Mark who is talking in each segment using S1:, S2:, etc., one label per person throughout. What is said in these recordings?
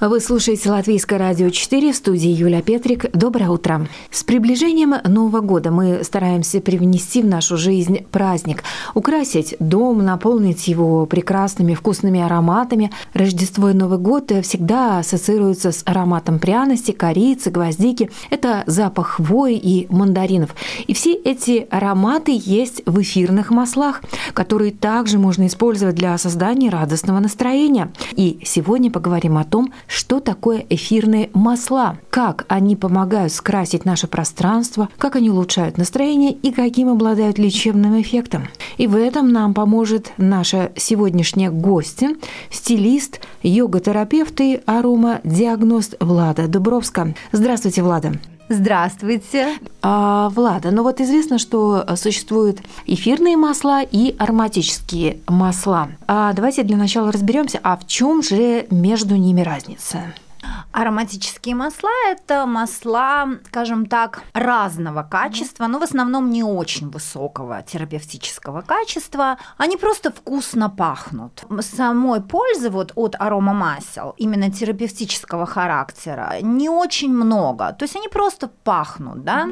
S1: Вы слушаете Латвийское радио 4 в студии Юля Петрик. Доброе утро. С приближением Нового года мы стараемся привнести в нашу жизнь праздник, украсить дом, наполнить его прекрасными вкусными ароматами. Рождество и Новый год всегда ассоциируются с ароматом пряности, корицы, гвоздики. Это запах хвои и мандаринов. И все эти ароматы есть в эфирных маслах, которые также можно использовать для создания радостного настроения. И сегодня поговорим о том, что такое эфирные масла, как они помогают скрасить наше пространство, как они улучшают настроение и каким обладают лечебным эффектом. И в этом нам поможет наша сегодняшняя гостья, стилист, йога-терапевт и аромадиагност Влада Дубровска. Здравствуйте, Влада.
S2: Здравствуйте.
S1: А, Влада, ну вот известно, что существуют эфирные масла и ароматические масла. А давайте для начала разберемся, а в чем же между ними разница?
S2: Ароматические масла – это масла, скажем так, разного качества, но в основном не очень высокого терапевтического качества. Они просто вкусно пахнут. Самой пользы вот от аромамасел, именно терапевтического характера, не очень много. То есть они просто пахнут, да.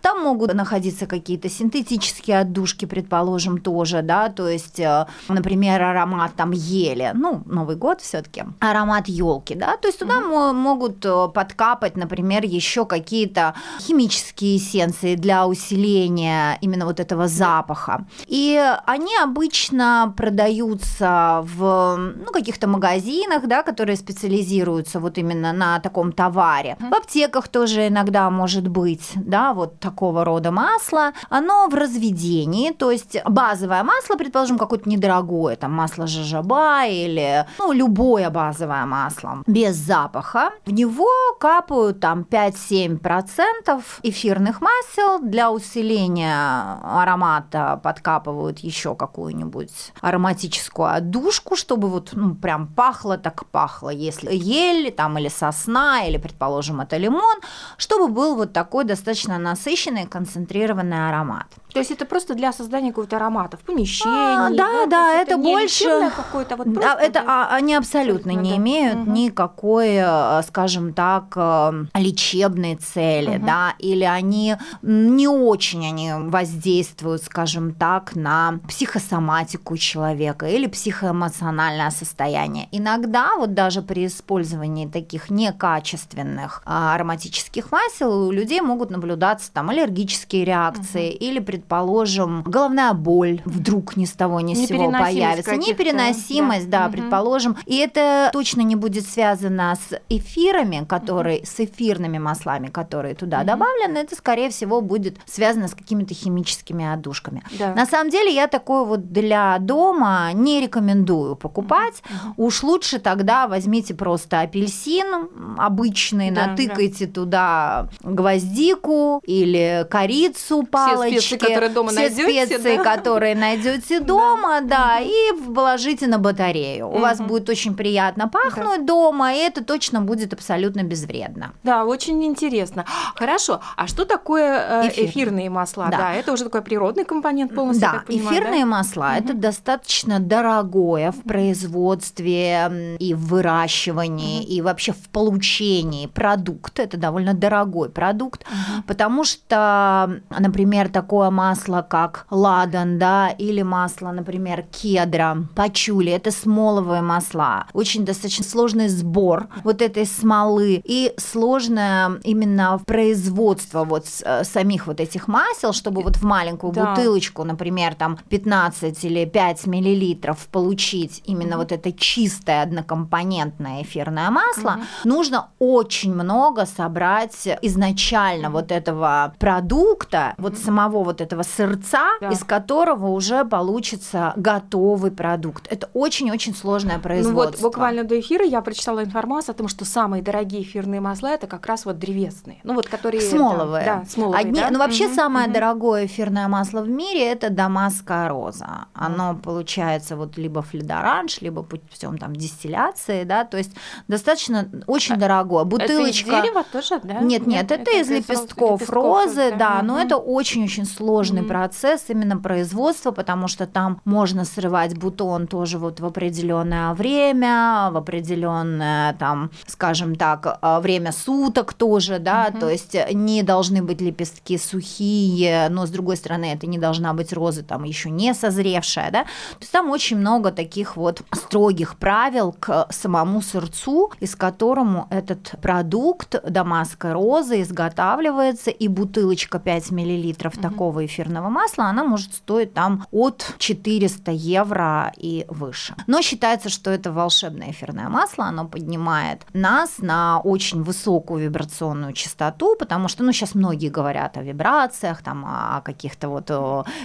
S2: Там могут находиться какие-то синтетические отдушки, предположим, тоже, да, то есть, э, например, аромат там ели, ну, Новый год все таки аромат елки, да, то есть туда mm-hmm могут э, подкапать, например, еще какие-то химические эссенции для усиления именно вот этого запаха. И они обычно продаются в ну, каких-то магазинах, да, которые специализируются вот именно на таком товаре. В аптеках тоже иногда может быть, да, вот такого рода масло. Оно в разведении, то есть базовое масло, предположим, какое-то недорогое, там масло жажаба или ну, любое базовое масло без запаха, в него капают там 5-7% эфирных масел. Для усиления аромата подкапывают еще какую-нибудь ароматическую отдушку, чтобы вот ну, прям пахло так пахло. Если ель там или сосна, или, предположим, это лимон, чтобы был вот такой достаточно насыщенный концентрированный аромат.
S1: То есть это просто для создания какого-то аромата в помещении? А,
S2: да, да, да это, это больше... какое-то вот да, это а, они абсолютно, абсолютно не да. имеют угу. никакой, э, скажем так, э, лечебной цели, угу. да, или они не очень они воздействуют, скажем так, на психосоматику человека или психоэмоциональное состояние. Иногда вот даже при использовании таких некачественных а, ароматических масел у людей могут наблюдаться там аллергические реакции угу. или при предположим, головная боль вдруг ни с того ни с сего появится. Непереносимость, да, да угу. предположим. И это точно не будет связано с эфирами, которые, угу. с эфирными маслами, которые туда угу. добавлены. Это, скорее всего, будет связано с какими-то химическими отдушками. Да. На самом деле, я такое вот для дома не рекомендую покупать. Угу. Уж лучше тогда возьмите просто апельсин обычный, да, натыкайте да. туда гвоздику или корицу палочки,
S1: которые дома
S2: все
S1: найдете,
S2: специи, да? которые найдете дома, да, да и положите на батарею. У вас будет очень приятно пахнуть дома, и это точно будет абсолютно безвредно.
S1: Да, очень интересно. Хорошо, а что такое э, Эфир. эфирные масла? Да. да, это уже такой природный компонент полностью,
S2: да, понимаю, эфирные да? масла угу. это достаточно дорогое в производстве и в выращивании, угу. и вообще в получении продукт. Это довольно дорогой продукт, угу. потому что, например, такое масло, как ладан, да, или масло, например, кедра, пачули, это смоловые масла. Очень достаточно сложный сбор вот этой смолы и сложное именно производство вот э, самих вот этих масел, чтобы вот в маленькую да. бутылочку, например, там 15 или 5 миллилитров получить именно mm-hmm. вот это чистое однокомпонентное эфирное масло, mm-hmm. нужно очень много собрать изначально вот этого продукта, mm-hmm. вот самого вот этого этого сырца, да. из которого уже получится готовый продукт. Это очень-очень сложное производство.
S1: Ну вот буквально до эфира я прочитала информацию о том, что самые дорогие эфирные масла это как раз вот древесные. Ну вот которые
S2: смоловые. Да, да смоловые. Одни, да? Ну вообще угу, самое угу. дорогое эфирное масло в мире это дамасская роза. Оно получается вот либо флидоранж, либо путем там дистилляции, да, то есть достаточно очень а, дорогое. Бутылочка.
S1: Это из дерева тоже, да?
S2: Нет, нет, это, это из лепестков, лепестков розы, да, да угу. но это очень-очень сложный угу. процесс именно производства, потому что там можно срывать бутон тоже вот в определенное время, в определенное там, скажем так, э, время суток тоже, да, угу. то есть не должны быть лепестки сухие, но с другой стороны это не должна быть роза там еще не созревшая, да, то есть там очень много таких вот строгих правил к самому сырцу, из которому этот продукт дамасской розы изготавливается, и бутылочка 5 миллилитров угу. такого эфирного масла, она может стоить там от 400 евро и выше. Но считается, что это волшебное эфирное масло, оно поднимает нас на очень высокую вибрационную частоту, потому что, ну, сейчас многие говорят о вибрациях, там, о каких-то вот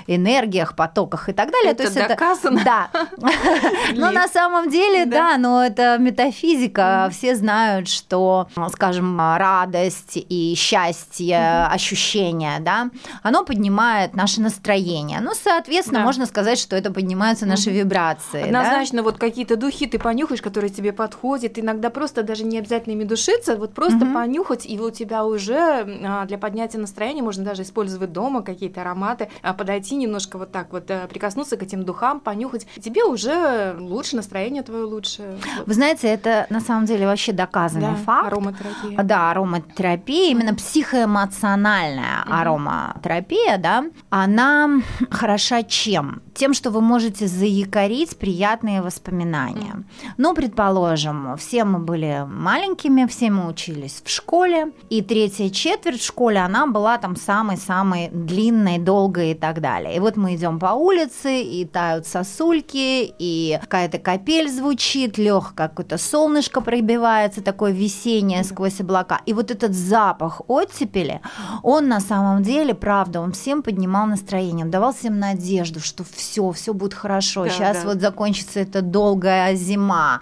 S2: энергиях, потоках и так далее.
S1: Это То есть доказано?
S2: Это, да. Но на самом деле, да, но это метафизика. Все знают, что, скажем, радость и счастье, ощущение, да, оно поднимает наше настроение. Ну, соответственно, можно сказать, что это поднимаются наши вибрации.
S1: Однозначно, вот какие-то духи ты понюхаешь, которые тебе подходят, иногда просто даже не обязательно ими душиться, вот просто понюхать, и у тебя уже а, для поднятия настроения можно даже использовать дома какие-то ароматы, а, подойти немножко вот так вот, э, прикоснуться к этим духам, понюхать, тебе уже лучше, настроение твое лучше.
S2: Вы знаете, это на самом деле вообще доказанный да, факт.
S1: ароматерапия.
S2: Да, ароматерапия, именно психоэмоциональная угу. ароматерапия, да, она хороша чем? Тем, что вы можете заякорить приятные воспоминания. Ну, предположим, все мы были маленькими, все мы учились в школе, и третья четверть в школе, она была там самой-самой длинной, долгой и так далее. И вот мы идем по улице, и тают сосульки, и какая-то капель звучит, легкое какое-то солнышко пробивается, такое весеннее сквозь облака. И вот этот запах оттепели, он на самом деле, правда, он всем поднимал настроение, он давал всем надежду, что все, все будет хорошо, да, сейчас да. вот закончится эта долгая зима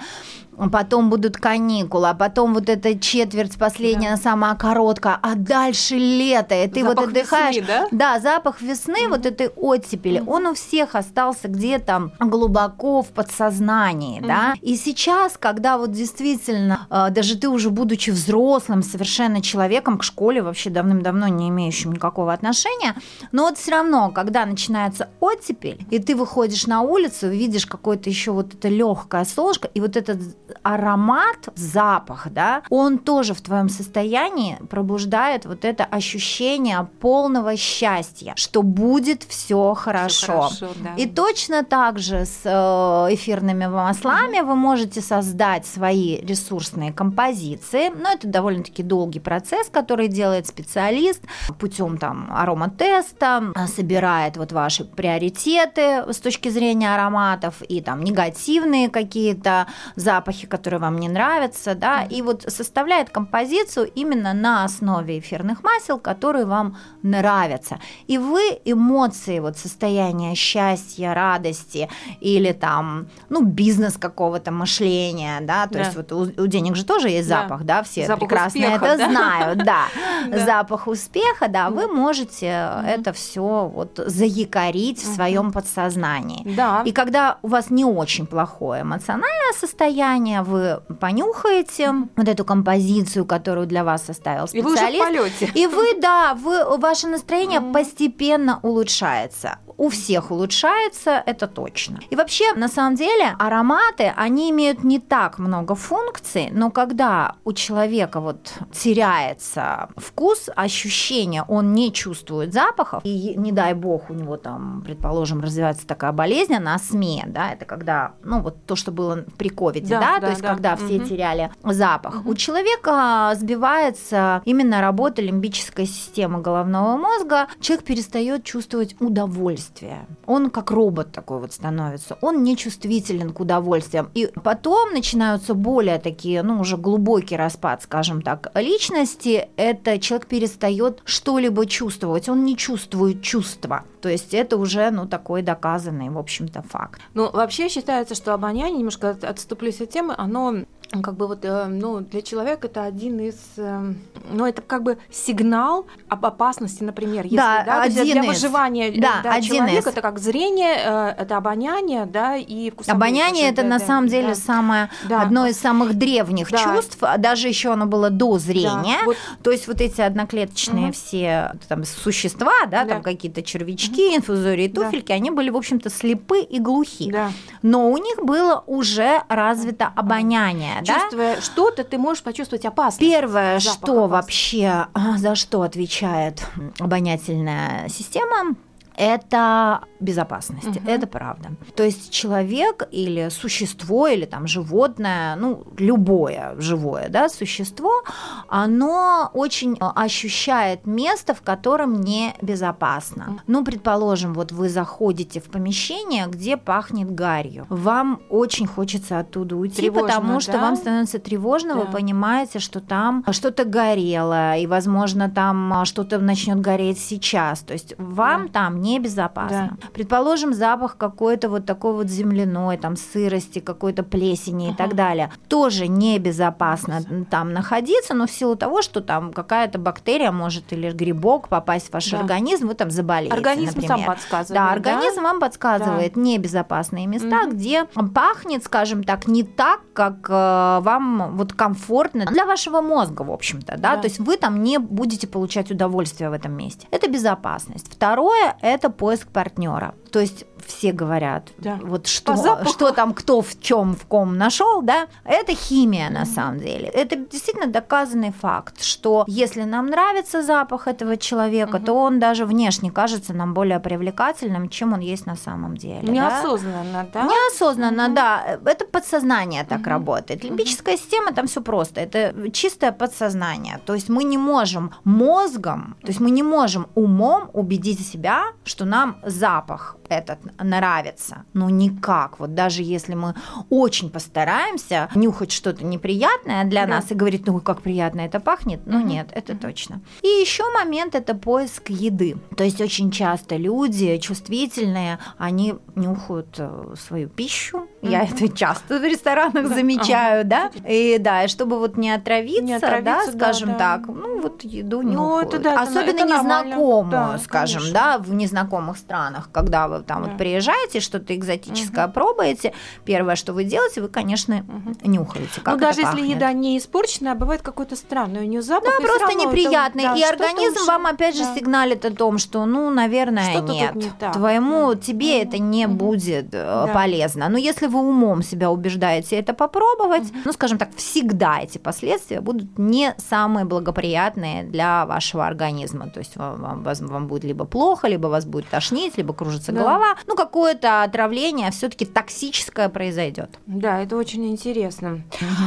S2: потом будут каникулы, а потом вот эта четверть последняя, да. самая короткая, а дальше лето, и ты запах вот отдыхаешь.
S1: Весны, да?
S2: да, запах весны, mm-hmm. вот этой оттепели, mm-hmm. он у всех остался где-то глубоко в подсознании, mm-hmm. да. И сейчас, когда вот действительно, э, даже ты уже будучи взрослым, совершенно человеком, к школе вообще давным-давно не имеющим никакого отношения, но вот все равно, когда начинается оттепель, и ты выходишь на улицу, видишь какое-то еще вот это легкое солнышко, и вот этот аромат, запах, да, он тоже в твоем состоянии пробуждает вот это ощущение полного счастья, что будет все хорошо.
S1: хорошо да.
S2: И точно так же с э, эфирными маслами mm-hmm. вы можете создать свои ресурсные композиции. Но это довольно-таки долгий процесс, который делает специалист путем там ароматеста, собирает вот ваши приоритеты с точки зрения ароматов и там негативные какие-то запахи запахи, которые вам не нравятся, да, и вот составляет композицию именно на основе эфирных масел, которые вам нравятся. И вы эмоции, вот состояние счастья, радости или там, ну, бизнес какого-то мышления, да, то да. есть вот у, у денег же тоже есть запах, да, да все запах прекрасно успеха, это да? знают, да. запах успеха, да, вы можете это все вот заякорить в своем подсознании.
S1: Да.
S2: И когда у вас не очень плохое эмоциональное состояние, состояние вы понюхаете вот эту композицию, которую для вас составил специалист.
S1: И вы уже в полете.
S2: И вы, да, вы, ваше настроение постепенно улучшается у всех улучшается, это точно. И вообще, на самом деле, ароматы, они имеют не так много функций, но когда у человека вот теряется вкус, ощущение, он не чувствует запахов, и не дай бог у него там, предположим, развивается такая болезнь, она СМЕ, да, это когда, ну вот то, что было при ковиде, да, да, да то есть да. когда угу. все теряли запах. Угу. У человека сбивается именно работа лимбической системы головного мозга, человек перестает чувствовать удовольствие удовольствие. Он как робот такой вот становится. Он не чувствителен к удовольствиям. И потом начинаются более такие, ну, уже глубокий распад, скажем так, личности. Это человек перестает что-либо чувствовать. Он не чувствует чувства. То есть это уже, ну, такой доказанный, в общем-то, факт.
S1: Ну, вообще считается, что обоняние, немножко отступлюсь от темы, оно как бы вот, э, ну, для человека это один из, э, ну, это как бы сигнал об опасности, например, если,
S2: да,
S1: да,
S2: один
S1: для
S2: из.
S1: выживания
S2: да,
S1: да,
S2: один
S1: человека,
S2: из.
S1: это как зрение, э, это обоняние, да, и вкусовые
S2: Обоняние это
S1: да,
S2: на
S1: да,
S2: самом деле
S1: да.
S2: самое
S1: Да.
S2: одно из самых древних
S1: Да.
S2: чувств, а даже еще оно было до зрения.
S1: Да, вот.
S2: То есть вот эти одноклеточные
S1: Мгм.
S2: все там существа, да,
S1: Да.
S2: там какие-то червячки, инфузории,
S1: Да.
S2: туфельки, они были в общем-то слепы и глухи.
S1: Да.
S2: Но у них было уже развито обоняние, да?
S1: Чувствуя что-то, ты можешь почувствовать опасность.
S2: Первое,
S1: Запах
S2: что
S1: опасный.
S2: вообще, а, за что отвечает обонятельная система, это безопасность,
S1: Мгм.
S2: это правда. То есть человек или существо, или там животное, ну, любое живое да, существо, оно очень э, ощущает место, в котором небезопасно. Ну, предположим, вот вы заходите в помещение, где пахнет гарью. Вам очень хочется оттуда уйти,
S1: Тревожно,
S2: потому что
S1: да?
S2: вам становится тревожно, вы
S1: Да.
S2: понимаете, что там что-то горело, и, возможно, там а, что-то начнет гореть сейчас. То есть вам там небезопасно. Предположим, запах какой-то вот такой вот земляной, там сырости, какой-то плесени и так
S1: Ага.
S2: далее. Тоже небезопасно там находиться, но в силу того, что там какая-то бактерия может или грибок попасть в ваш
S1: Да.
S2: организм, вы там заболеете,
S1: Организм
S2: например.
S1: сам подсказывает.
S2: Да, организм вам подсказывает небезопасные места,
S1: Мгм.
S2: где пахнет, скажем так, не так, как э, вам вот комфортно для вашего мозга, в общем-то, да?
S1: Да.
S2: то есть вы там не будете получать удовольствие в этом месте. Это безопасность. Второе – это поиск партнера. То есть все говорят,
S1: Да.
S2: вот что, что там кто в чем в ком нашел, да, это химия на самом деле. Это действительно доказанный факт, что если нам нравится запах этого человека,
S1: Мгм.
S2: то он даже внешне кажется нам более привлекательным, чем он есть на самом деле. да?
S1: Неосознанно, да?
S2: Неосознанно,
S1: Мгм.
S2: да. Это подсознание так
S1: Мгм.
S2: работает. Лимбическая система там все просто. Это чистое подсознание. То есть мы не можем мозгом, то есть мы не можем умом убедить себя, что нам запах этот нравится. Ну никак. Вот даже если мы очень постараемся нюхать что-то неприятное для
S1: Да.
S2: нас и говорить, ну как приятно это пахнет, ну
S1: Мгм.
S2: нет, это точно. И еще момент это поиск еды. То есть очень часто люди чувствительные, они нюхают э, свою пищу. Я это часто в ресторанах замечаю, да. И да, чтобы вот не отравиться,
S1: Не
S2: да, скажем так, ну вот еду
S1: Ну, это на-
S2: Особенно незнакомую, скажем, да, в незнакомых странах, когда вы там вот приезжаете, что-то экзотическое пробуете, первое, что вы делаете, вы, конечно, нюхаете, как
S1: ну, даже если еда не испорченная, а бывает какой-то странный у нее запах.
S2: Да, просто неприятный. и организм вам опять же сигналит о том, что, ну, наверное, нет.
S1: не.
S2: Твоему тебе это не будет э, полезно. Но если вы умом себя убеждаете это попробовать, ну, скажем так, всегда эти последствия будут не самые благоприятные для вашего организма. То есть вам, вам, вам будет либо плохо, либо вас будет тошнить, либо кружится
S1: Да.
S2: голова. Ну, какое-то отравление все-таки токсическое произойдет.
S1: Да, это очень интересно.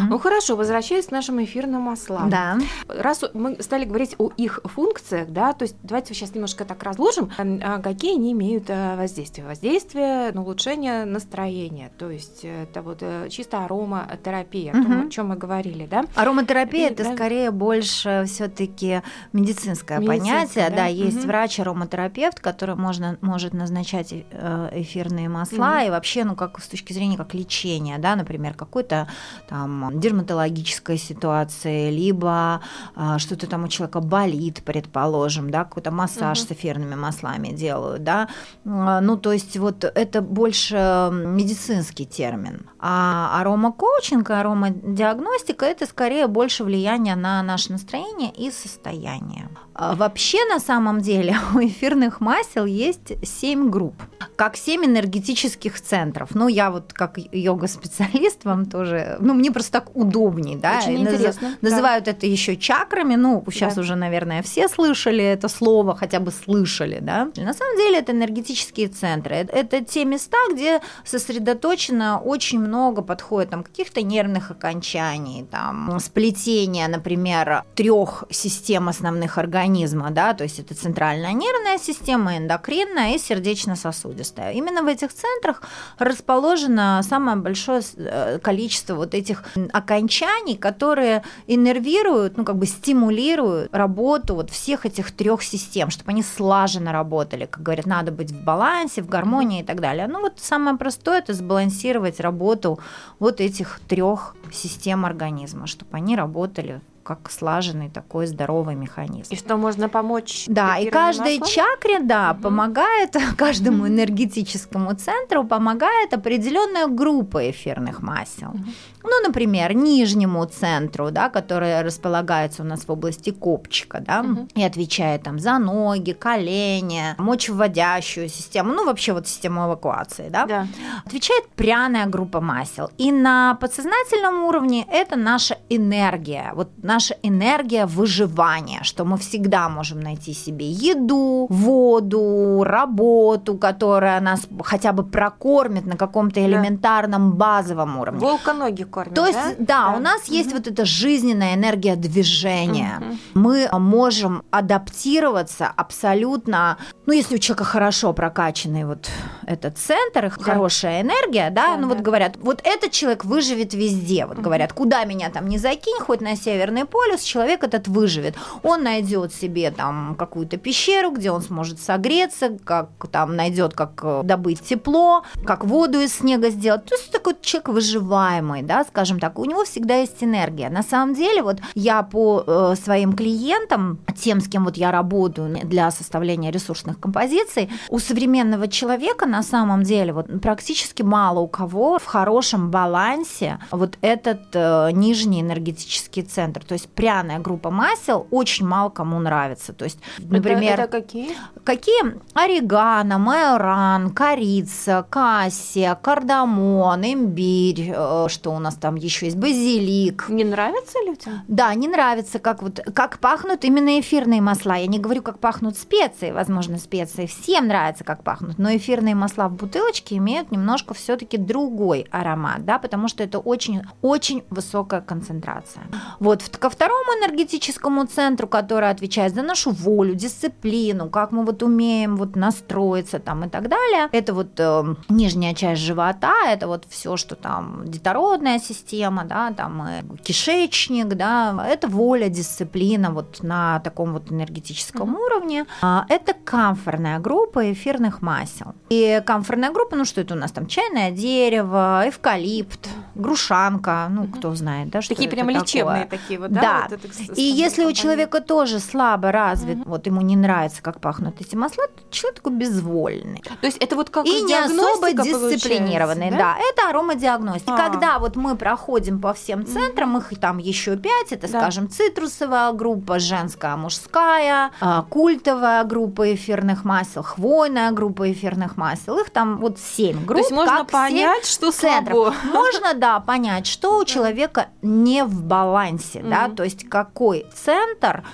S1: Ну хорошо, возвращаясь к нашим эфирным маслам.
S2: Да.
S1: Раз мы стали говорить о их функциях, да, то есть давайте сейчас немножко так разложим, а какие они имеют э, воздействие. Воздействие на улучшение настроения, то есть э, это вот э, чисто ароматерапия,
S2: Мгм.
S1: о чем мы говорили, да?
S2: Ароматерапия
S1: И,
S2: это
S1: да.
S2: скорее больше все-таки медицинское
S1: Медицинское,
S2: понятие.
S1: да?
S2: Да, есть
S1: Мгм.
S2: врач-ароматерапевт, который можно, может назначать э, эфирные масла
S1: Мгм.
S2: и вообще, ну, как с точки зрения как лечения, да, например, какой-то там дерматологической ситуации, либо а, что-то там у человека болит, предположим, да, какой-то массаж
S1: Мгм.
S2: с эфирными маслами делают, да. Ну, то есть вот это больше медицинский термин. А аромакоучинг, и аромадиагностика – это скорее больше влияние на наше настроение и состояние. А Вообще, на самом деле, у эфирных масел есть 7 групп, как 7 энергетических центров. Ну, я вот как йога-специалист вам тоже, ну, мне просто так удобнее, да,
S1: Очень
S2: наз-
S1: интересно, да.
S2: называют это еще чакрами, ну, сейчас
S1: Да.
S2: уже, наверное, все слышали это слово, хотя бы слышали, да. На самом деле это энергетические центры, это, те места, где сосредоточено очень много подходит там каких-то нервных окончаний, там сплетения, например, трех систем основных организма, организма, да, то есть это центральная нервная система, эндокринная и сердечно-сосудистая. Именно в этих центрах расположено самое большое э, количество вот этих окончаний, которые иннервируют, ну как бы стимулируют работу вот всех этих трех систем, чтобы они слаженно работали, как говорят, надо быть в балансе, в гармонии и так далее. Ну вот самое простое это сбалансировать работу вот этих трех систем организма, чтобы они работали как слаженный такой здоровый механизм.
S1: И что можно помочь?
S2: Да, и каждой маслом? чакре, да, угу. помогает каждому энергетическому центру помогает определенная группа эфирных масел. Угу. Ну, например, нижнему центру, да, который располагается у нас в области копчика, да, угу. и отвечает там за ноги, колени, мочевыводящую систему, ну, вообще вот систему эвакуации, да, да. отвечает пряная группа масел. И на подсознательном уровне это наша энергия, вот наша энергия выживания, что мы всегда можем найти себе еду, воду, работу, которая нас хотя бы прокормит на каком-то элементарном базовом уровне.
S1: Волконоги
S2: кормят. То есть, да, да, у нас угу. есть вот эта жизненная энергия движения. Угу. Мы можем адаптироваться абсолютно, ну, если у человека хорошо прокачанный вот этот центр, да. хорошая энергия, да, да ну да. вот говорят, вот этот человек выживет везде. Вот угу. говорят, куда меня там не закинь, хоть на Северный полюс, человек этот выживет. Он найдет себе там какую-то пещеру, где он сможет согреться, как там найдет, как э, добыть тепло, как воду из снега сделать. То есть такой человек выживаемый, да, скажем так, у него всегда есть энергия. На самом деле, вот я по э, своим клиентам, тем, с кем вот я работаю для составления ресурсных композиций, у современного человека на самом деле вот практически мало у кого в хорошем балансе вот этот э, нижний энергетический центр. То есть пряная группа масел очень мало кому нравится. То есть, например...
S1: Это, это какие?
S2: Какие? Орегано, майоран, корица, кассия, кардамон, имбирь, э, что у нас там еще есть базилик.
S1: Не нравится людям?
S2: Да, не нравится, как вот как пахнут именно эфирные масла. Я не говорю, как пахнут специи, возможно, специи всем нравится, как пахнут, но эфирные масла в бутылочке имеют немножко все-таки другой аромат, да, потому что это очень очень высокая концентрация. Вот ко второму энергетическому центру, который отвечает за нашу волю, дисциплину, как мы вот умеем вот настроиться там и так далее. Это вот э, нижняя часть живота, это вот все, что там детородная система, да, там кишечник, да, это воля, дисциплина вот на таком вот энергетическом mm-hmm. уровне. А, это камфорная группа эфирных масел. И камфорная группа, ну что это у нас там, чайное дерево, эвкалипт, грушанка, ну mm-hmm. кто знает, да, что
S1: Такие прям
S2: такое.
S1: лечебные такие вот,
S2: да? Да. Вот это, и если у человека тоже слабо развит, mm-hmm. вот ему не нравится, как пахнут эти масла, то человек такой безвольный.
S1: То есть это вот как
S2: и не особо дисциплинированный, да? да, это аромадиагностика. А. Когда вот мы проходим по всем центрам, их там еще пять, это, да. скажем, цитрусовая группа, женская, мужская, а, культовая группа эфирных масел, хвойная группа эфирных масел, их там вот семь групп. То
S1: есть можно понять, что слабо.
S2: Можно, да, понять, что у человека не в балансе, да, то есть какой центр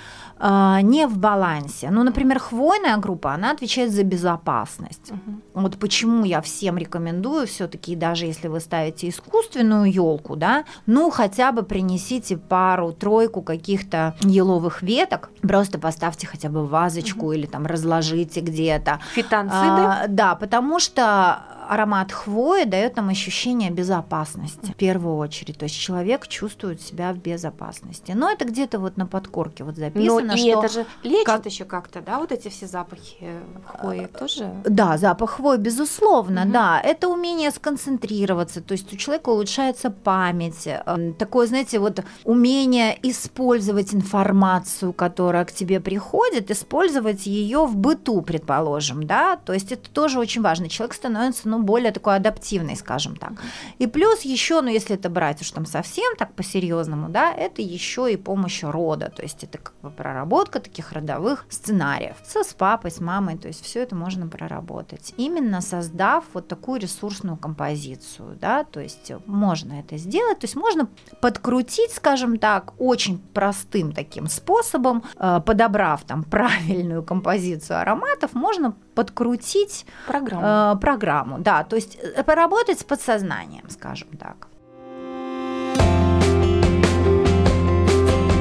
S2: а, не в балансе. Ну, например, хвойная группа, она отвечает за безопасность. Угу. Вот почему я всем рекомендую все-таки, даже если вы ставите искусственную елку, да, ну хотя бы принесите пару-тройку каких-то еловых веток, просто поставьте хотя бы вазочку угу. или там разложите где-то.
S1: Фитонциды? А,
S2: да, потому что аромат хвои дает нам ощущение безопасности в первую очередь. То есть человек чувствует себя в безопасности. Но это где-то вот на подкорке вот записано.
S1: Но и что это же лечит как... еще как-то, да, вот эти все запахи хвои тоже?
S2: Да, запах хвои, безусловно, угу. да. Это умение сконцентрироваться, то есть у человека улучшается память. Э, такое, знаете, вот умение использовать информацию, которая к тебе приходит, использовать ее в быту, предположим, да. То есть это тоже очень важно. Человек становится ну, более такой адаптивный, скажем так. И плюс еще, ну, если это брать уж там совсем так по-серьезному, да, это еще и помощь рода, то есть это как бы проработка таких родовых сценариев со, с папой, с мамой, то есть все это можно проработать. Именно создав вот такую ресурсную композицию, да, то есть можно это сделать, то есть можно подкрутить, скажем так, очень простым таким способом, э, подобрав там правильную композицию ароматов, можно подкрутить
S1: программу.
S2: Э, программу, да, то есть э, поработать с подсознанием, скажем так.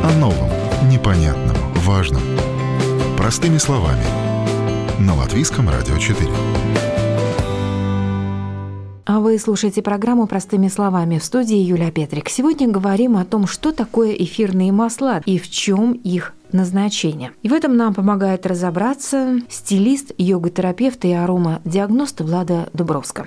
S3: О новом, непонятном, важном. Простыми словами. На Латвийском радио 4.
S1: А вы слушаете программу «Простыми словами» в студии Юлия Петрик. Сегодня говорим о том, что такое эфирные масла и в чем их назначение. И в этом нам помогает разобраться стилист, йога-терапевт и аромадиагност Влада Дубровска.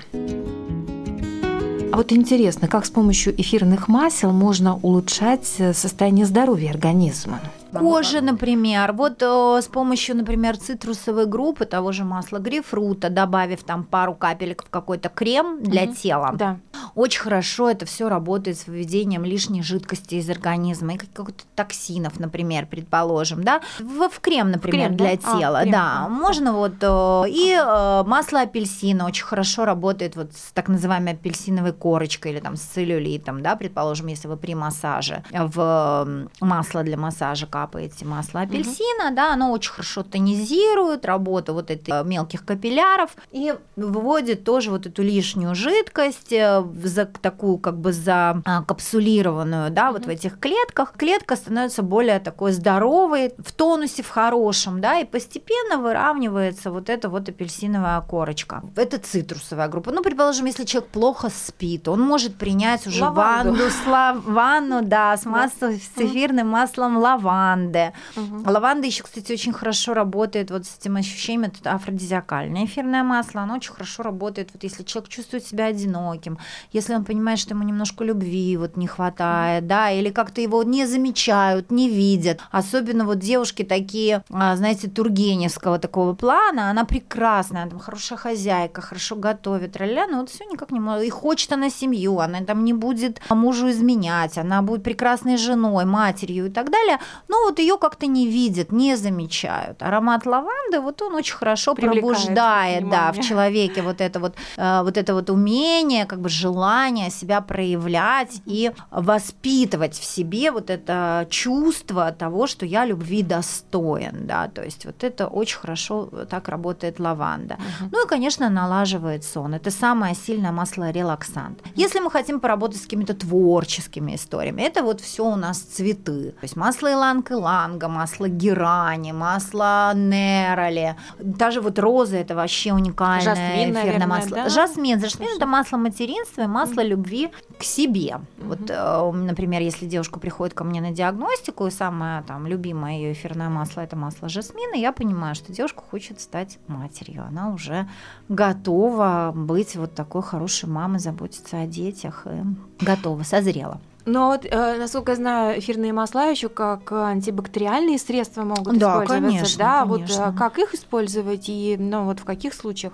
S1: А вот интересно, как с помощью эфирных масел можно улучшать состояние здоровья организма?
S2: Кожа, например, вот э, с помощью, например, цитрусовой группы, того же масла грейпфрута, добавив там пару капелек в какой-то крем для угу. тела,
S1: да.
S2: Очень хорошо это все работает с выведением лишней жидкости из организма и каких-то токсинов, например, предположим, да, в, в крем, например, крем, для да? тела, а, да, можно вот э, и э, масло апельсина очень хорошо работает вот с так называемой апельсиновой корочкой или там с целлюлитом, да, предположим, если вы при массаже в масло для массажа капаете масло апельсина, угу. да, оно очень хорошо тонизирует работу вот этих э, мелких капилляров и выводит тоже вот эту лишнюю жидкость э, за такую как бы за а, капсулированную, да, вот в этих клетках. Клетка становится более такой здоровой, в тонусе, в хорошем, да, и постепенно выравнивается вот эта вот апельсиновая корочка. Это цитрусовая группа. Ну, предположим, если человек плохо спит, он может принять уже
S1: Лаванду.
S2: ванну, с ванну, да, с, маслом, с эфирным маслом лаванды лаванды. Угу. Лаванда еще, кстати, очень хорошо работает вот с этим ощущением, это афродизиакальное эфирное масло, оно очень хорошо работает, вот если человек чувствует себя одиноким, если он понимает, что ему немножко любви вот не хватает, да, или как-то его не замечают, не видят. Особенно вот девушки такие, а, знаете, Тургеневского такого плана, она прекрасная, там хорошая хозяйка, хорошо готовит, роля, но вот все никак не может. И хочет она семью, она там не будет мужу изменять, она будет прекрасной женой, матерью и так далее. Но вот ее как-то не видят, не замечают. Аромат лаванды, вот он очень хорошо Привлекает пробуждает, внимание. да, в человеке вот это вот, э, вот это вот умение, как бы желание себя проявлять и воспитывать в себе вот это чувство того, что я любви достоин, да, то есть вот это очень хорошо так работает лаванда. Угу. Ну и, конечно, налаживает сон. Это самое сильное масло релаксант. Если мы хотим поработать с какими-то творческими историями, это вот все у нас цветы. То есть масло иланг иланга, масло герани, масло нероли. Даже вот роза это вообще уникальное Жасмин, эфирное наверное, масло. Да? Жасмин. Жасмин это масло материнства масло любви к себе. Вот, э, например, если девушка приходит ко мне на диагностику, и самое там любимое ее эфирное масло это масло жасмина, я понимаю, что девушка хочет стать матерью. Она уже готова быть вот такой хорошей мамой, заботиться о детях и готова, созрела.
S1: Но вот, э, насколько я знаю, эфирные масла еще как антибактериальные средства могут
S2: да,
S1: использоваться.
S2: Конечно,
S1: да,
S2: конечно.
S1: вот как их использовать и ну, вот в каких случаях?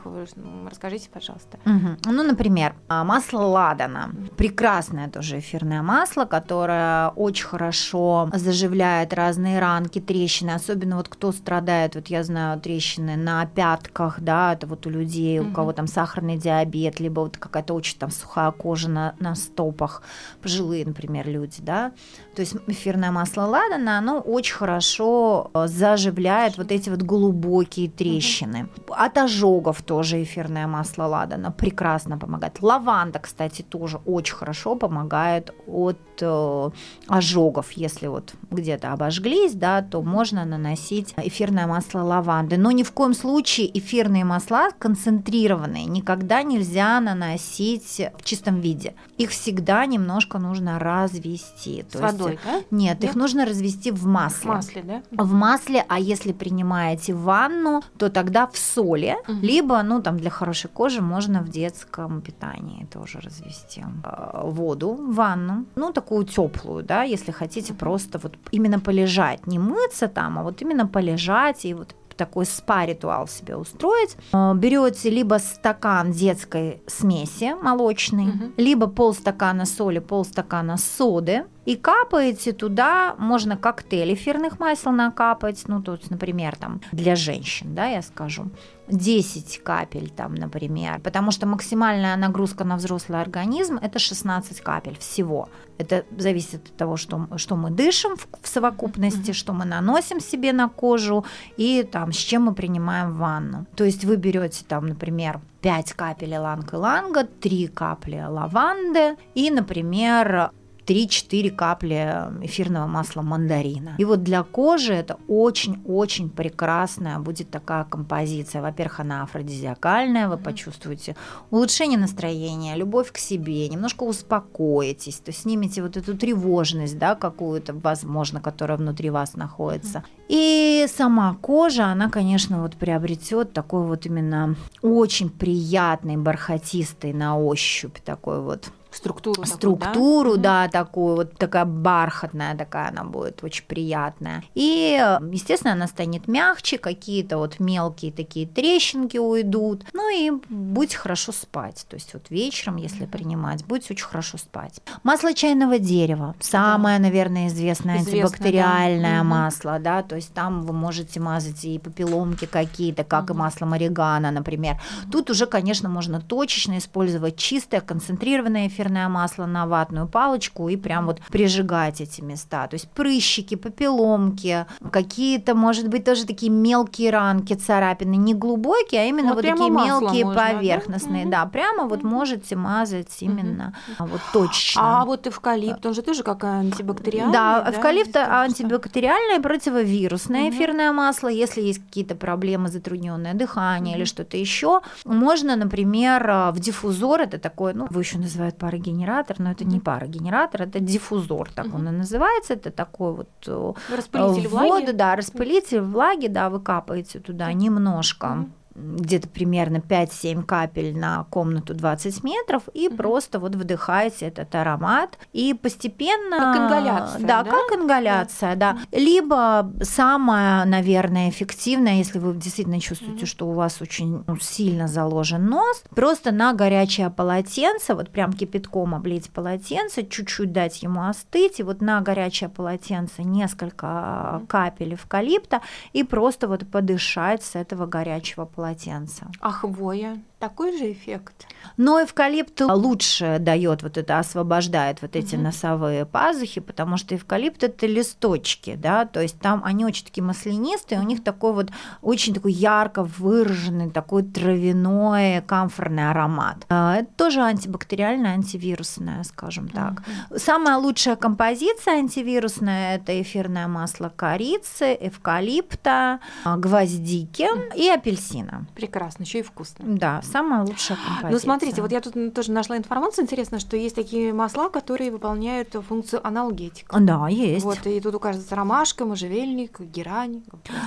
S1: Расскажите, пожалуйста.
S2: Угу. Ну, например, а, масло ладана. Прекрасное тоже эфирное масло, которое очень хорошо заживляет разные ранки, трещины. Особенно вот кто страдает, вот я знаю трещины на пятках, да, это вот у людей, угу. у кого там сахарный диабет, либо вот какая-то очень там сухая кожа на, на стопах, пожилые, например, например, люди, да. То есть эфирное масло ладана, оно очень хорошо э, заживляет вот эти вот глубокие трещины. От ожогов тоже эфирное масло ладана прекрасно помогает. Лаванда, кстати, тоже очень хорошо помогает от э, ожогов. Если вот где-то обожглись, да, то можно наносить эфирное масло лаванды. Но ни в коем случае эфирные масла концентрированные никогда нельзя наносить в чистом виде. Их всегда немножко нужно развести.
S1: С То водой, есть, да?
S2: Нет, да? их нужно развести в масле.
S1: В масле, да?
S2: В масле, а если принимаете ванну, то тогда в соли, угу. либо, ну, там, для хорошей кожи можно в детском питании тоже развести э, воду, ванну, ну, такую теплую, да, если хотите просто вот именно полежать, не мыться там, а вот именно полежать и вот такой спа-ритуал себе устроить. Э, Берете либо стакан детской смеси молочной, угу. либо полстакана соли, полстакана соды, и капаете туда, можно коктейль эфирных масел накапать, ну, тут, например, там, для женщин, да, я скажу, 10 капель там, например, потому что максимальная нагрузка на взрослый организм – это 16 капель всего. Это зависит от того, что, что мы дышим в, в совокупности, mm-hmm. что мы наносим себе на кожу и там, с чем мы принимаем ванну. То есть вы берете там, например, 5 капель иланг-иланга, 3 капли лаванды и, например, 3-4 капли эфирного масла мандарина. И вот для кожи это очень-очень прекрасная будет такая композиция. Во-первых, она афродизиакальная, вы почувствуете улучшение настроения, любовь к себе, немножко успокоитесь, то есть снимете вот эту тревожность, да, какую-то, возможно, которая внутри вас находится. И сама кожа, она, конечно, вот приобретет такой вот именно очень приятный, бархатистый на ощупь такой вот
S1: структуру.
S2: Структуру, такую, да? да, такую вот такая бархатная такая она будет, очень приятная. И, естественно, она станет мягче, какие-то вот мелкие такие трещинки уйдут. Ну и будете хорошо спать. То есть вот вечером, если принимать, будете очень хорошо спать. Масло чайного дерева. Самое, да. наверное, известное Известно, антибактериальное да. масло, да, то есть там вы можете мазать и папилломки какие-то, как угу. и масло маригана, например. Угу. Тут уже, конечно, можно точечно использовать чистое, концентрированное эфир эфирное масло на ватную палочку и прям вот прижигать эти места. То есть прыщики, попеломки, какие-то, может быть, тоже такие мелкие ранки, царапины, не глубокие, а именно вот, вот такие мелкие можно, поверхностные. Да, да прямо вот можете мазать именно угу. вот точно.
S1: А вот эвкалипт, он же тоже как антибактериальный.
S2: Да, да? эвкалипт антибактериальное, противовирусное угу. эфирное масло. Если есть какие-то проблемы, затрудненное дыхание угу. или что-то еще, можно, например, в диффузор, это такой, ну, его еще называют по парогенератор, но это не парогенератор, это диффузор, так он и называется. Это такой вот
S1: э, распылитель влаги. Воду,
S2: да, распылитель влаги, да, вы капаете туда немножко где-то примерно 5-7 капель на комнату 20 метров и угу. просто вот вдыхаете этот аромат и постепенно...
S1: Как ингаляция,
S2: да? Да, как ингаляция, да. да. Либо самое, наверное, эффективное, если вы действительно чувствуете, угу. что у вас очень ну, сильно заложен нос, просто на горячее полотенце, вот прям кипятком облить полотенце, чуть-чуть дать ему остыть, и вот на горячее полотенце несколько капель эвкалипта и просто вот подышать с этого горячего полотенца полотенца.
S1: А хвоя? Такой же эффект?
S2: Но эвкалипт лучше дает вот это, освобождает вот эти угу. носовые пазухи, потому что эвкалипт это листочки, да, то есть там они очень такие маслянистые, у них такой вот очень такой ярко выраженный, такой травяной, камфорный аромат. А, это тоже антибактериальное, антивирусное, скажем так. Угу. Самая лучшая композиция антивирусная это эфирное масло корицы, эвкалипта, гвоздики угу. и апельсина.
S1: Прекрасно, еще и вкусно.
S2: Да, самая лучшая композиция.
S1: Ну, смотрите, вот я тут тоже нашла информацию, интересно, что есть такие масла, которые выполняют функцию аналгетика.
S2: Да, есть.
S1: Вот, и тут указывается ромашка, можжевельник, герань.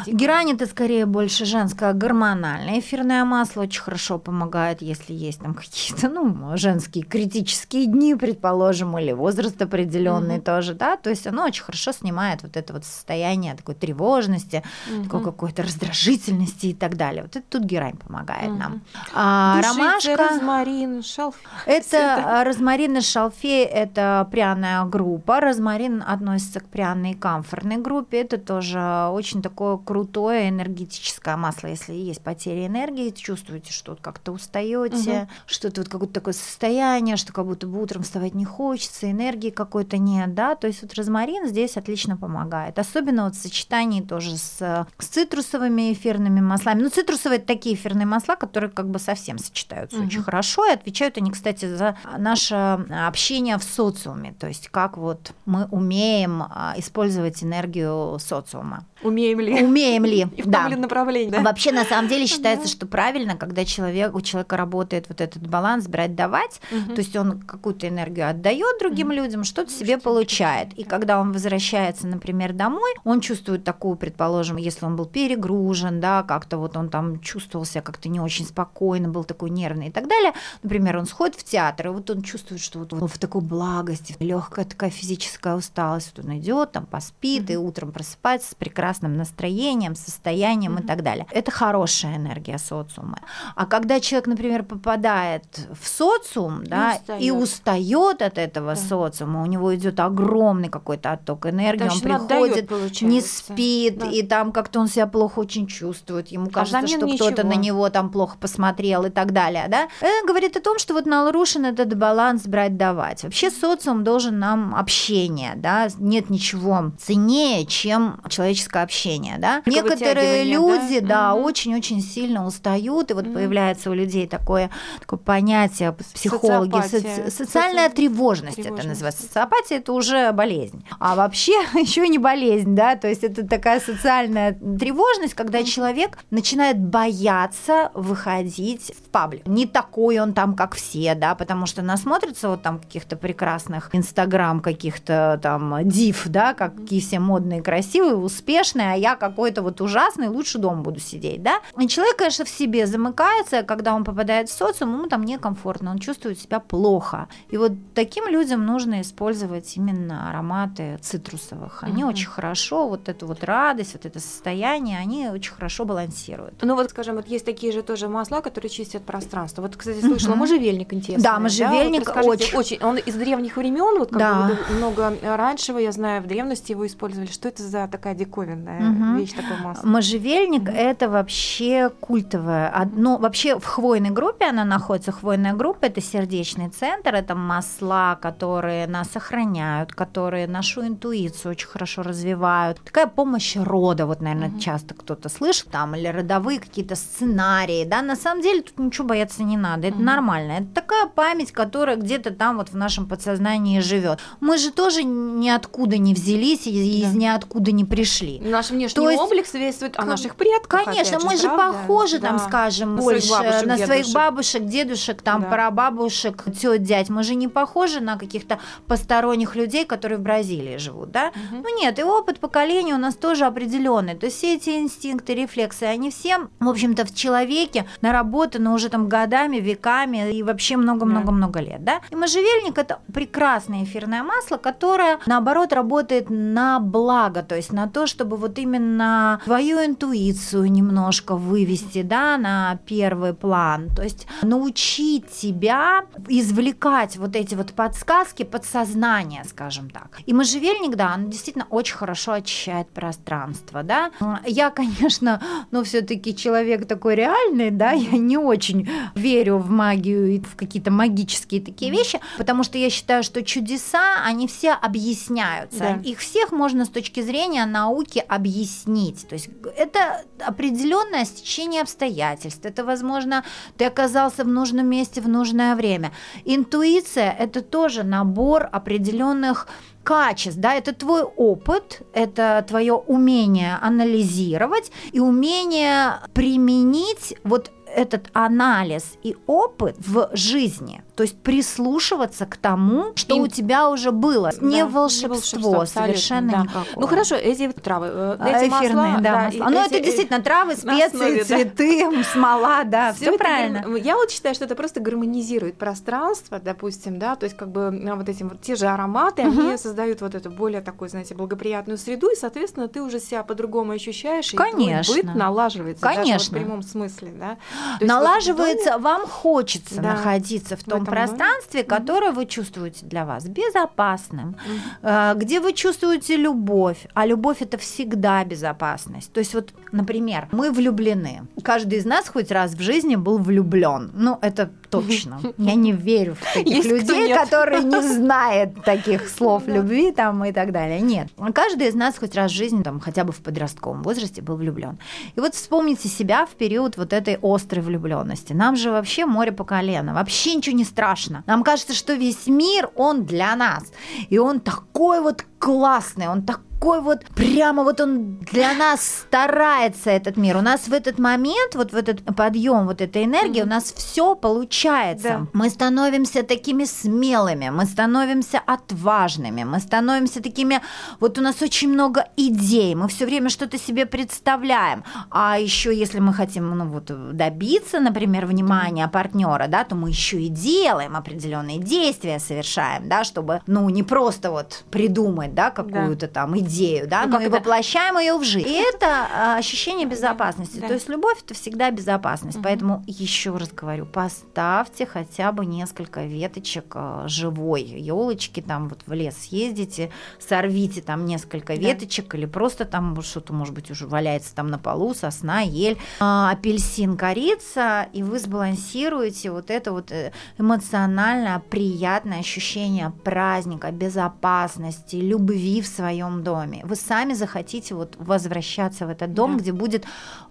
S2: Герань это скорее больше женское гормональное эфирное масло, очень хорошо помогает, если есть там какие-то, ну, женские критические дни, предположим, или возраст определенный угу. тоже, да, то есть оно очень хорошо снимает вот это вот состояние такой тревожности, угу. такой какой-то раздражительности и так далее. Вот это тут герань помогает угу. нам.
S1: А, ромашка. Розмарин, шалфей.
S2: Это, это розмарин и шалфей – это пряная группа. Розмарин относится к пряной и камфорной группе. Это тоже очень такое крутое энергетическое масло. Если есть потеря энергии, чувствуете, что как-то устаете, угу. что-то вот какое-то такое состояние, что как будто бы утром вставать не хочется, энергии какой-то нет, да, то есть вот розмарин здесь отлично помогает. Особенно вот в сочетании тоже с, с цитрусовыми эфирными маслами. Ну, цитрусовые – это такие эфирные масла, которые как бы совсем сочетаются угу. очень хорошо, и отвечают они, кстати, за наше общение в социуме, то есть как вот мы умеем а, использовать энергию социума.
S1: Умеем ли?
S2: Умеем ли,
S1: И в да. том направлении, да?
S2: Вообще, на самом деле, считается, что правильно, когда человек, у человека работает вот этот баланс брать-давать, угу. то есть он какую-то энергию отдает другим угу. людям, что-то себе получает. И когда он возвращается, например, домой, он чувствует такую, предположим, если он был перегружен, да, как-то вот он там чувствовал себя как-то не очень спокойно, был такой нервный и так далее. Например, он сходит в театр, и вот он чувствует, что вот он в такой благости, легкая такая физическая усталость. Вот он идет, там поспит, mm-hmm. и утром просыпается с прекрасным настроением, состоянием mm-hmm. и так далее. Это хорошая энергия социума. А когда человек, например, попадает в социум, да, и устает от этого да. социума, у него идет огромный какой-то отток энергии, он приходит, отдает, не спит, да. и там как-то он себя плохо очень чувствует, ему а кажется, а что кто-то на него там плохо посмотрел, и так далее, да, это говорит о том, что вот нарушен этот баланс брать-давать. Вообще социум должен нам общение, да, нет ничего ценнее, чем человеческое общение, да.
S1: Такое
S2: Некоторые люди,
S1: да?
S2: да, очень-очень сильно устают, и вот
S1: Мгм.
S2: появляется у людей такое, такое понятие психологи, соци- социальная
S1: Соци-
S2: тревожность, это
S1: тревожность.
S2: называется. Социопатия это уже болезнь. А вообще еще не болезнь, да, то есть это такая социальная тревожность, когда человек начинает бояться выходить в паблик. Не такой он там, как все, да, потому что насмотрится вот там каких-то прекрасных инстаграм каких-то там див, да, какие все модные, красивые, успешные, а я какой-то вот ужасный, лучше дома буду сидеть, да. И человек, конечно, в себе замыкается, когда он попадает в социум, ему там некомфортно, он чувствует себя плохо. И вот таким людям нужно использовать именно ароматы цитрусовых. Они
S1: Мгм.
S2: очень хорошо, вот эту вот радость, вот это состояние, они очень хорошо балансируют.
S1: Ну вот, скажем, вот есть такие же тоже масла, которые чистят пространство. Вот, кстати, слышала,
S2: Мгм.
S1: можжевельник интересный.
S2: Да, можжевельник
S1: вот расскажите,
S2: очень.
S1: очень. Он из древних времен, вот как
S2: Да.
S1: вот много раньше, я знаю, в древности его использовали. Что это за такая диковинная
S2: Мгм.
S1: вещь, такое масло?
S2: Можжевельник
S1: Мгм.
S2: это вообще культовое. Одно, вообще в хвойной группе она находится. Хвойная группа это сердечный центр, это масла, которые нас сохраняют, которые нашу интуицию очень хорошо развивают. Такая помощь рода, вот, наверное,
S1: Мгм.
S2: часто кто-то слышит, там, или родовые какие-то сценарии, да, на самом деле тут ничего бояться не надо, это
S1: Мгм.
S2: нормально. Это такая память, которая где-то там вот в нашем подсознании живет. Мы же тоже ниоткуда не взялись и из
S1: Да.
S2: ниоткуда не пришли.
S1: Наш внешний
S2: То есть-
S1: облик свидетельствует о наших предках.
S2: Конечно,
S1: опять
S2: мы же
S1: правда?
S2: похожи, там,
S1: Да.
S2: скажем,
S1: На своих
S2: больше
S1: бабушек,
S2: на своих бабушек, дедушек, там,
S1: Да.
S2: прабабушек, тет, дядь. Мы же не похожи на каких-то посторонних людей, которые в Бразилии живут, да?
S1: Мгм.
S2: Ну нет, и опыт поколения у нас тоже определенный. То есть все эти инстинкты, рефлексы, они все, в общем-то, в человеке наработаны уже там годами, веками и вообще много-много-много лет, да? И можжевельник это прекрасное эфирное масло, которое, наоборот, работает на благо, то есть на то, чтобы вот именно твою интуицию немножко вывести, да, на первый план. То есть научить тебя извлекать вот эти вот подсказки подсознания, скажем так. И можжевельник, да, он действительно очень хорошо очищает пространство, да. Я, конечно, но все-таки человек такой реальный, да, я не очень верю в магию и в какие-то магические такие вещи, потому что я считаю, что чудеса, они все объясняются.
S1: Да.
S2: Их всех можно с точки зрения науки объяснить. То есть это определенное стечение обстоятельств. Это, возможно, ты оказался в нужном месте в нужное время. Интуиция – это тоже набор определенных качеств, да, это твой опыт, это твое умение анализировать и умение применить вот этот анализ и опыт в жизни, то есть прислушиваться к тому, что
S1: И-
S2: у тебя уже было.
S1: Да,
S2: не
S1: не
S2: волшебство,
S1: волшебство, абсолютно,
S2: совершенно
S1: да.
S2: никакое.
S1: Ну хорошо, эти травы, э,
S2: А,
S1: эти
S2: эфирные,
S1: масла,
S2: да, масла. Ну,
S1: эти-
S2: это действительно травы, специи,
S1: основе, да.
S2: цветы, смола, да, все правильно.
S1: гарм- Я вот считаю, что это просто гармонизирует пространство, допустим, да, то есть как бы э, вот этим вот те же ароматы,
S2: Мгм.
S1: они создают вот эту более такую, знаете, благоприятную среду, и, соответственно, ты уже себя по-другому ощущаешь, и
S2: Конечно.
S1: быт налаживается, даже вот
S2: Конечно.
S1: в прямом смысле, да. То есть вот в
S2: Налаживается, вам хочется
S1: Да.
S2: находиться В том
S1: этом
S2: пространстве,
S1: доме.
S2: которое вы чувствуете для вас безопасным, э, где вы чувствуете любовь, а любовь это всегда безопасность. То есть вот, например, мы влюблены. Каждый из нас хоть раз в жизни был влюблен. Ну, это точно. Я не верю в таких
S1: Есть
S2: людей, которые не знают таких слов
S1: Да.
S2: любви там и так далее. Нет. Каждый из нас хоть раз в жизни, там, хотя бы в подростковом возрасте, был влюблен. И вот вспомните себя в период вот этой острой влюбленности. Нам же вообще море по колено. Вообще ничего не страшно. Нам кажется, что весь мир, он для нас. И он такой вот классный, он такой вот, прямо вот он для нас старается, этот мир. У нас в этот момент, вот в этот подъем вот этой энергии, у нас все получается.
S1: Да.
S2: Мы становимся такими смелыми, мы становимся отважными, мы становимся такими, вот у нас очень много идей, мы все время что-то себе представляем. А еще если мы хотим ну, вот, добиться, например, внимания партнера, да, то мы еще и делаем определенные действия, совершаем, да, чтобы, ну, не просто вот придумать, да, какую-то там идею, идею, да,
S1: Ну,
S2: но и
S1: это-
S2: воплощаем ее в жизнь. И это а, ощущение безопасности.
S1: да.
S2: То есть любовь это всегда безопасность. Поэтому еще раз говорю, поставьте хотя бы несколько веточек а, живой елочки, там вот в лес съездите, сорвите там несколько
S1: Да.
S2: веточек или просто там что-то, может быть, уже валяется там на полу, сосна, ель, а, апельсин, корица, и вы сбалансируете вот это вот э, эмоционально приятное ощущение праздника, безопасности, любви в своем доме. Вы сами захотите вот возвращаться в этот дом,
S1: Да.
S2: где будет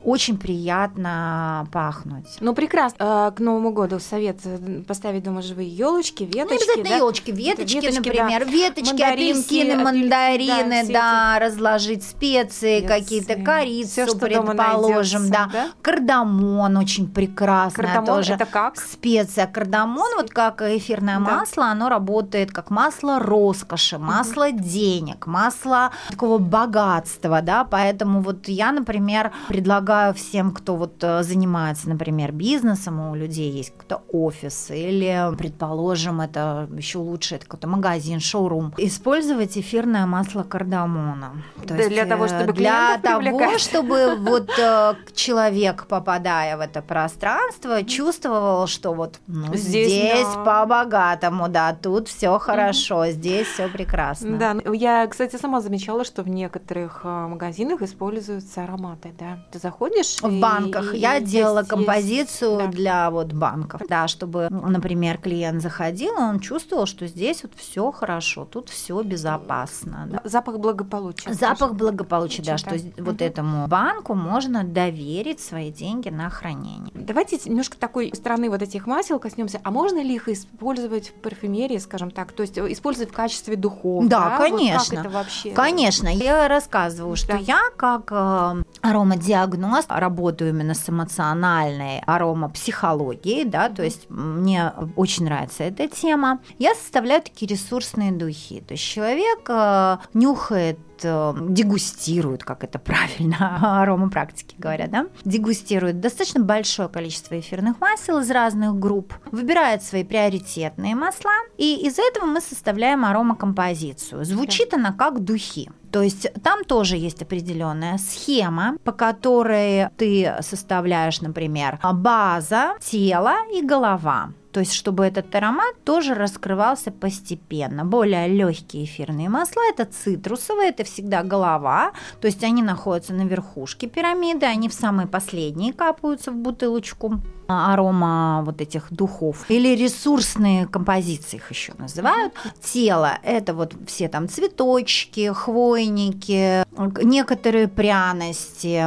S2: очень приятно пахнуть.
S1: Ну, прекрасно. Э, К Новому году совет э, поставить дома живые елочки,
S2: Ну,
S1: веточки.
S2: не обязательно
S1: да?
S2: елочки, веточки,
S1: Веточки,
S2: например, веточки,
S1: Мандаринки,
S2: апельсины, мандарины,
S1: да,
S2: да, разложить специи,
S1: Специи.
S2: какие-то корицу,
S1: Всё, что
S2: предположим,
S1: найдётся,
S2: да.
S1: да?
S2: Кардамон очень прекрасная
S1: Кардамон
S2: тоже.
S1: это как?
S2: Специя кардамон, вот как эфирное
S1: Да.
S2: масло, оно работает как масло роскоши, масло денег, масло такого богатства, да, поэтому вот я, например, предлагаю всем, кто вот э, занимается, например, бизнесом, у людей есть какой-то офис или, предположим, это еще лучше, это какой-то магазин, шоурум, использовать эфирное масло кардамона. То
S1: для того,
S2: э,
S1: чтобы
S2: для того,
S1: привлекать.
S2: чтобы вот э, человек, попадая в это пространство, чувствовал, что вот ну,
S1: Здесь,
S2: здесь,
S1: да.
S2: по-богатому, да, тут все хорошо, здесь все прекрасно.
S1: Да, ну, я, кстати, сама замечала, что в некоторых а, магазинах используются ароматы, да. Ты заходишь
S2: В
S1: и-
S2: банках
S1: и
S2: я
S1: есть-
S2: делала
S1: есть-
S2: композицию
S1: да.
S2: для вот банков, да, чтобы, например, клиент заходил, и он чувствовал, что здесь вот все хорошо, тут все безопасно. да.
S1: Запах благополучия.
S2: Запах благополучия, да, что
S1: да.
S2: вот этому банку можно доверить свои деньги на хранение.
S1: Давайте немножко такой стороны вот этих масел коснемся. А можно ли их использовать в парфюмерии, скажем так? То есть э, использовать в качестве духов?
S2: Да,
S1: Вот
S2: конечно.
S1: как это вообще?
S2: Конечно, я рассказываю, что
S1: Да.
S2: я как э, аромадиагност работаю именно с эмоциональной аромапсихологией, да, то есть мне очень нравится эта тема. Я составляю такие ресурсные духи, то есть человек э, нюхает э, дегустирует, как это правильно аромапрактики говорят, да, дегустирует достаточно большое количество эфирных масел из разных групп, выбирает свои приоритетные масла, и из этого мы составляем аромакомпозицию. Звучит она как духи. То есть там тоже есть определенная схема, по которой ты составляешь, например, база, тело и голова. То есть, чтобы этот аромат тоже раскрывался постепенно. Более легкие эфирные масла это цитрусовые, это всегда голова. То есть они находятся на верхушке пирамиды, они в самые последние капаются в бутылочку арома вот этих духов. Или ресурсные композиции их еще называют. Тело – это вот все там цветочки, хвойники, некоторые пряности.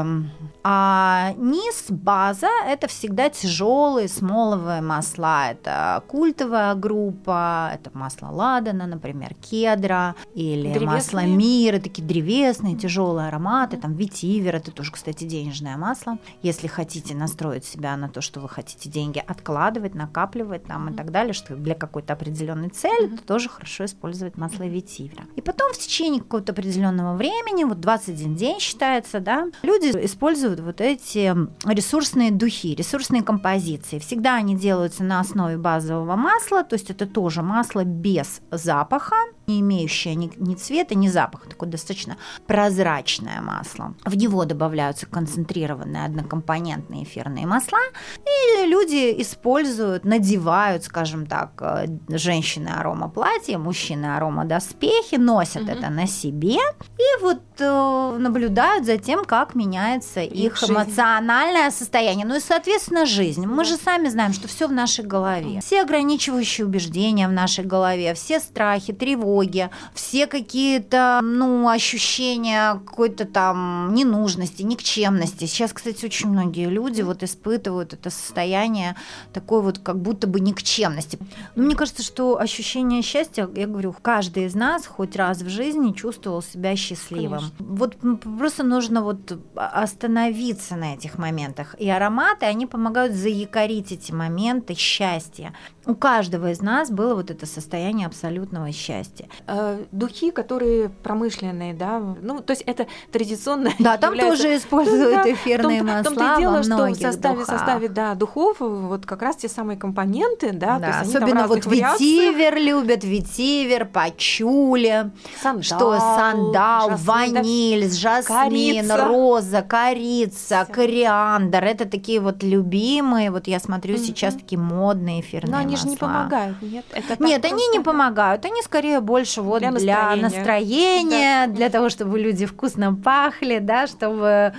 S2: А низ, база – это всегда тяжелые смоловые масла. Это культовая группа, это масло ладана, например, кедра, или
S1: Древесные.
S2: масло мира, такие древесные, тяжелые ароматы, там ветивер, это тоже, кстати, денежное масло. Если хотите настроить себя на то, что вы хотите деньги откладывать, накапливать там и так далее, что для какой-то определенной цели, то тоже хорошо использовать масло ветивера. И потом в течение какого-то определенного времени, вот 21 день считается, да, люди используют вот эти ресурсные духи, ресурсные композиции. Всегда они делаются на основе базового масла, то есть это тоже масло без запаха, не имеющее ни, ни цвета, ни запаха, такое достаточно прозрачное масло. В него добавляются концентрированные однокомпонентные эфирные масла, и люди используют, надевают, скажем так, э, женщины аромаплатья, мужчины аромадоспехи, носят
S1: Мгм.
S2: это на себе и вот э, наблюдают за тем, как меняется
S1: Их
S2: их, эмоциональное состояние. Ну и, соответственно, жизнь. Мы же сами знаем, что все в нашей голове. Все ограничивающие убеждения в нашей голове, все страхи, тревоги, все какие-то, ну, ощущения какой-то там ненужности, никчемности. Сейчас, кстати, очень многие люди вот испытывают это состояние такой вот как будто бы никчемности. Но мне кажется, что ощущение счастья, я говорю, каждый из нас хоть раз в жизни чувствовал себя счастливым.
S1: Конечно.
S2: Вот просто нужно вот остановиться на этих моментах. И ароматы, они помогают заякорить эти моменты счастья. У каждого из нас было вот это состояние абсолютного счастья. Духи.
S1: Э, духи, которые промышленные, да, ну, то есть это традиционно
S2: Да, там
S1: является...
S2: тоже используют
S1: да,
S2: эфирные
S1: том,
S2: масла
S1: том -то и дело,
S2: во
S1: что в составе,
S2: духах.
S1: составе да, духов вот как раз те самые компоненты, да,
S2: Да,
S1: то есть
S2: особенно вот ветивер любят, ветивер, пачули,
S1: Сандал,
S2: что сандал,
S1: жасмин,
S2: ваниль, жасмин,
S1: корица.
S2: роза, корица,
S1: Всё.
S2: кориандр. Это такие вот любимые, вот я смотрю
S1: Мгм.
S2: сейчас такие модные эфирные
S1: Но они же не
S2: масла.
S1: помогают, нет? Это
S2: Нет, они не
S1: просто-
S2: помогают, они скорее больше вот
S1: Для
S2: для,
S1: настроения.
S2: настроения, для того, чтобы люди вкусно пахли, да, чтобы,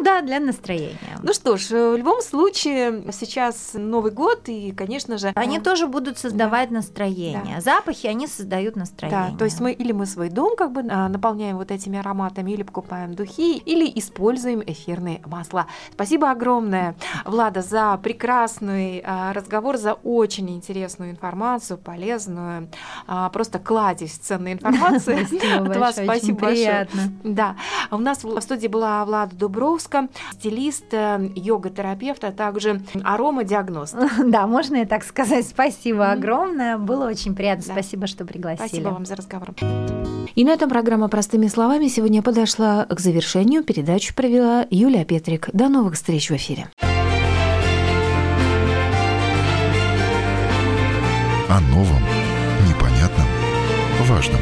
S2: ну да, для настроения.
S1: Ну что ж, э, в любом случае, сейчас Новый год, и, конечно же...
S2: Они
S1: э,
S2: тоже будут создавать настроение. Запахи, они создают настроение.
S1: Да, то есть мы или мы свой дом как бы а, наполняем вот этими ароматами, или покупаем духи, или используем эфирные масла. Спасибо огромное, Влада, за прекрасный а, разговор, за очень интересную информацию, полезную, а, просто кладезь ценной информации.
S2: Спасибо
S1: От вас спасибо большое.
S2: приятно.
S1: Да, у нас в студии была Влада Дубровска, стилист, э, йога-терапевт, а также аромадиагност.
S2: Да, можно и так сказать. Спасибо огромное. Было очень приятно.
S1: Да.
S2: Спасибо, что пригласили.
S1: Спасибо вам за разговор.
S4: И на этом программа «Простыми словами» сегодня подошла к завершению. Передачу провела Юлия Петрик. До новых встреч в эфире.
S3: О новом, непонятном, важном.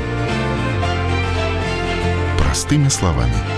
S3: Простыми словами.